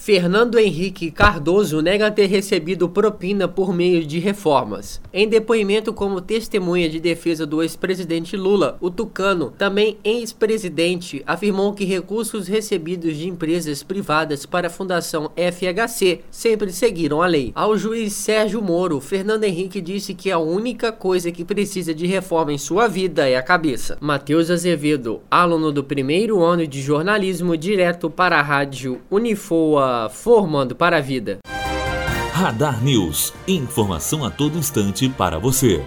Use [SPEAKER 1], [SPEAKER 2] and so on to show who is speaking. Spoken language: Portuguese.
[SPEAKER 1] Fernando Henrique Cardoso nega ter recebido propina por meio de reformas. Em depoimento como testemunha de defesa do ex-presidente Lula, o Tucano, também ex-presidente, afirmou que recursos recebidos de empresas privadas para a Fundação FHC sempre seguiram a lei. Ao juiz Sérgio Moro, Fernando Henrique disse que a única coisa que precisa de reforma em sua vida é a cabeça. Matheus Azevedo, aluno do primeiro ano de jornalismo, direto para a rádio Unifoa formando para a vida.
[SPEAKER 2] Radar News. Informação a todo instante para você.